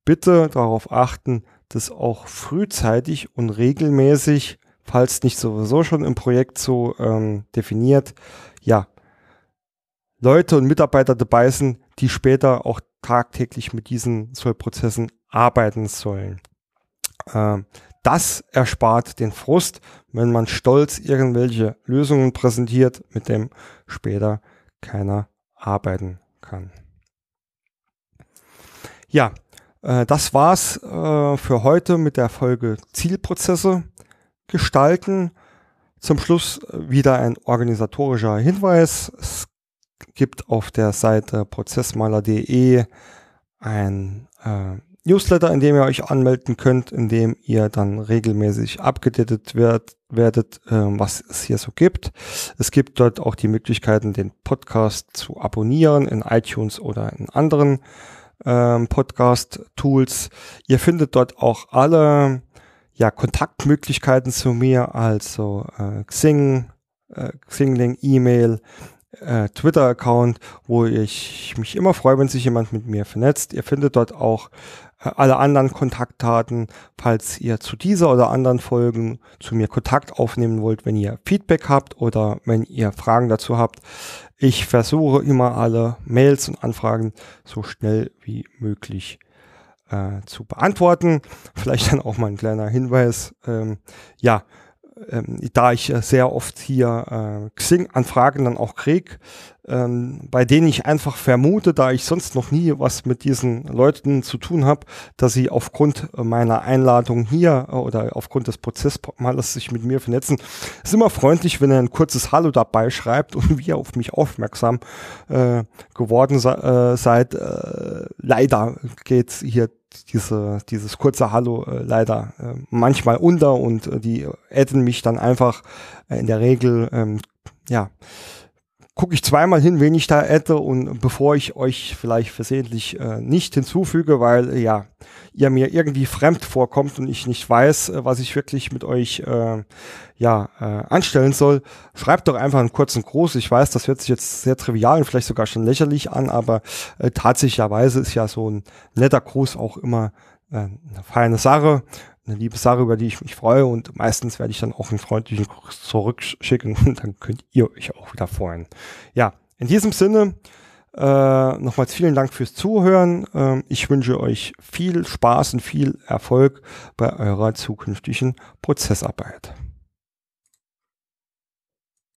bitte darauf achten, das auch frühzeitig und regelmäßig, falls nicht sowieso schon im Projekt so ähm, definiert, ja, Leute und Mitarbeiter dabei sind, die später auch tagtäglich mit diesen Sollprozessen arbeiten sollen. Ähm, das erspart den Frust, wenn man stolz irgendwelche Lösungen präsentiert, mit dem später keiner arbeiten kann. Ja, äh, das war's äh, für heute mit der Folge Zielprozesse gestalten. Zum Schluss wieder ein organisatorischer Hinweis. Es gibt auf der Seite prozessmaler.de ein äh, Newsletter, in dem ihr euch anmelden könnt, in dem ihr dann regelmäßig abgedatet wird, werdet, äh, was es hier so gibt. Es gibt dort auch die Möglichkeiten, den Podcast zu abonnieren in iTunes oder in anderen ähm, Podcast-Tools. Ihr findet dort auch alle ja, Kontaktmöglichkeiten zu mir, also äh, Xing, äh, Xingling, E-Mail, äh, Twitter-Account, wo ich mich immer freue, wenn sich jemand mit mir vernetzt. Ihr findet dort auch äh, alle anderen Kontaktdaten, falls ihr zu dieser oder anderen Folgen zu mir Kontakt aufnehmen wollt, wenn ihr Feedback habt oder wenn ihr Fragen dazu habt. Ich versuche immer alle Mails und Anfragen so schnell wie möglich äh, zu beantworten. Vielleicht dann auch mal ein kleiner Hinweis. Ähm, ja, ähm, da ich sehr oft hier äh, Xing-Anfragen dann auch krieg, ähm, bei denen ich einfach vermute, da ich sonst noch nie was mit diesen Leuten zu tun habe, dass sie aufgrund meiner Einladung hier äh, oder aufgrund des Prozessmales sich mit mir vernetzen. Ist immer freundlich, wenn ihr ein kurzes Hallo dabei schreibt und [laughs] wie ihr auf mich aufmerksam äh, geworden se äh, seid. Äh, leider geht hier diese, dieses kurze Hallo äh, leider äh, manchmal unter und äh, die adden mich dann einfach äh, in der Regel, ähm, ja, gucke ich zweimal hin, wen ich da adde und bevor ich euch vielleicht versehentlich äh, nicht hinzufüge, weil äh, ja, ihr mir irgendwie fremd vorkommt und ich nicht weiß, äh, was ich wirklich mit euch äh, ja, äh, anstellen soll, schreibt doch einfach einen kurzen Gruß. Ich weiß, das hört sich jetzt sehr trivial und vielleicht sogar schon lächerlich an, aber äh, tatsächlicherweise ist ja so ein netter Gruß auch immer äh, eine feine Sache eine liebe Sache, über die ich mich freue und meistens werde ich dann auch einen freundlichen Gruß zurückschicken und dann könnt ihr euch auch wieder freuen. Ja, in diesem Sinne äh, nochmals vielen Dank fürs Zuhören. Ähm, ich wünsche euch viel Spaß und viel Erfolg bei eurer zukünftigen Prozessarbeit.